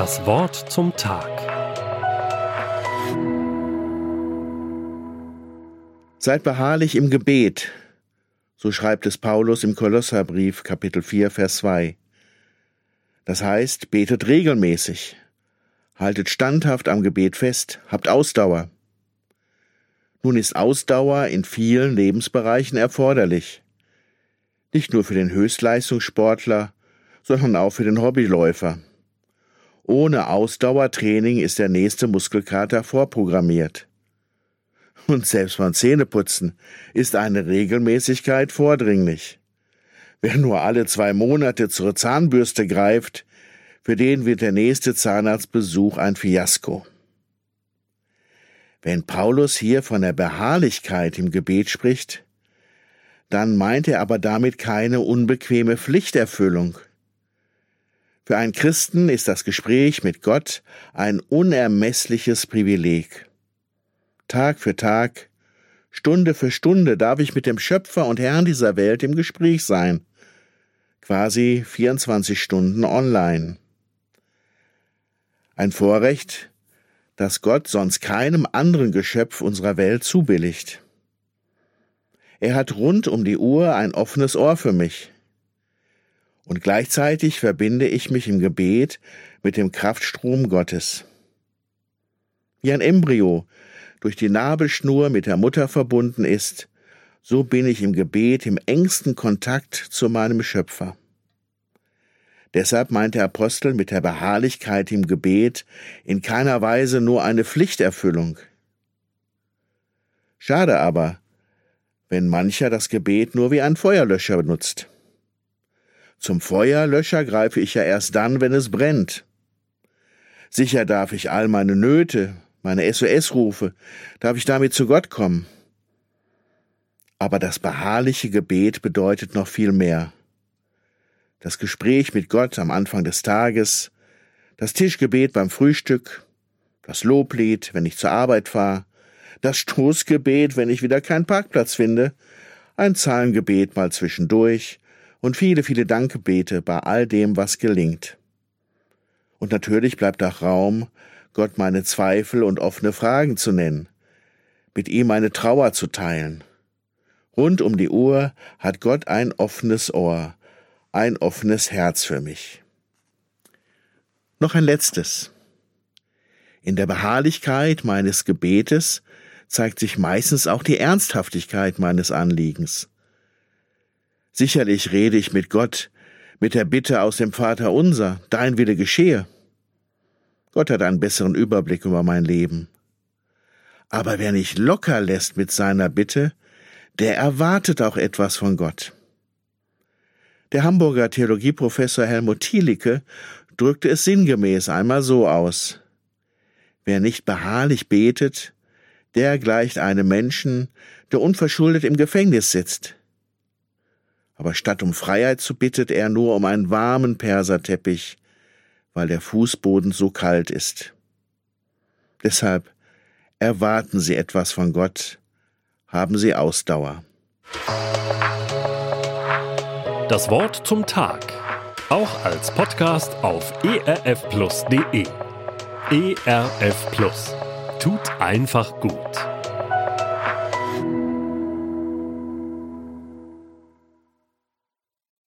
Das Wort zum Tag. Seid beharrlich im Gebet, so schreibt es Paulus im Kolosserbrief Kapitel 4 Vers 2. Das heißt, betet regelmäßig, haltet standhaft am Gebet fest, habt Ausdauer. Nun ist Ausdauer in vielen Lebensbereichen erforderlich. Nicht nur für den Höchstleistungssportler, sondern auch für den Hobbyläufer. Ohne Ausdauertraining ist der nächste Muskelkater vorprogrammiert. Und selbst beim Zähneputzen ist eine Regelmäßigkeit vordringlich. Wer nur alle zwei Monate zur Zahnbürste greift, für den wird der nächste Zahnarztbesuch ein Fiasko. Wenn Paulus hier von der Beharrlichkeit im Gebet spricht, dann meint er aber damit keine unbequeme Pflichterfüllung. Für einen Christen ist das Gespräch mit Gott ein unermessliches Privileg. Tag für Tag, Stunde für Stunde darf ich mit dem Schöpfer und Herrn dieser Welt im Gespräch sein, quasi 24 Stunden online. Ein Vorrecht, das Gott sonst keinem anderen Geschöpf unserer Welt zubilligt. Er hat rund um die Uhr ein offenes Ohr für mich. Und gleichzeitig verbinde ich mich im Gebet mit dem Kraftstrom Gottes. Wie ein Embryo durch die Nabelschnur mit der Mutter verbunden ist, so bin ich im Gebet im engsten Kontakt zu meinem Schöpfer. Deshalb meint der Apostel mit der Beharrlichkeit im Gebet in keiner Weise nur eine Pflichterfüllung. Schade aber, wenn mancher das Gebet nur wie ein Feuerlöscher benutzt. Zum Feuerlöscher greife ich ja erst dann, wenn es brennt. Sicher darf ich all meine Nöte, meine SOS-Rufe, darf ich damit zu Gott kommen. Aber das beharrliche Gebet bedeutet noch viel mehr. Das Gespräch mit Gott am Anfang des Tages, das Tischgebet beim Frühstück, das Loblied, wenn ich zur Arbeit fahre, das Stoßgebet, wenn ich wieder keinen Parkplatz finde, ein Zahlengebet mal zwischendurch und viele, viele Dankgebete bei all dem, was gelingt. Und natürlich bleibt auch Raum, Gott meine Zweifel und offene Fragen zu nennen, mit ihm meine Trauer zu teilen. Rund um die Uhr hat Gott ein offenes Ohr, ein offenes Herz für mich. Noch ein letztes. In der Beharrlichkeit meines Gebetes zeigt sich meistens auch die Ernsthaftigkeit meines Anliegens. Sicherlich rede ich mit Gott, mit der Bitte aus dem Vater unser, dein Wille geschehe. Gott hat einen besseren Überblick über mein Leben. Aber wer nicht locker lässt mit seiner Bitte, der erwartet auch etwas von Gott. Der Hamburger Theologieprofessor Helmut Thielicke drückte es sinngemäß einmal so aus. Wer nicht beharrlich betet, der gleicht einem Menschen, der unverschuldet im Gefängnis sitzt. Aber statt um Freiheit zu bittet er nur um einen warmen Perserteppich, weil der Fußboden so kalt ist. Deshalb erwarten Sie etwas von Gott, haben Sie Ausdauer. Das Wort zum Tag, auch als Podcast auf erfplus.de. ERF Plus tut einfach gut.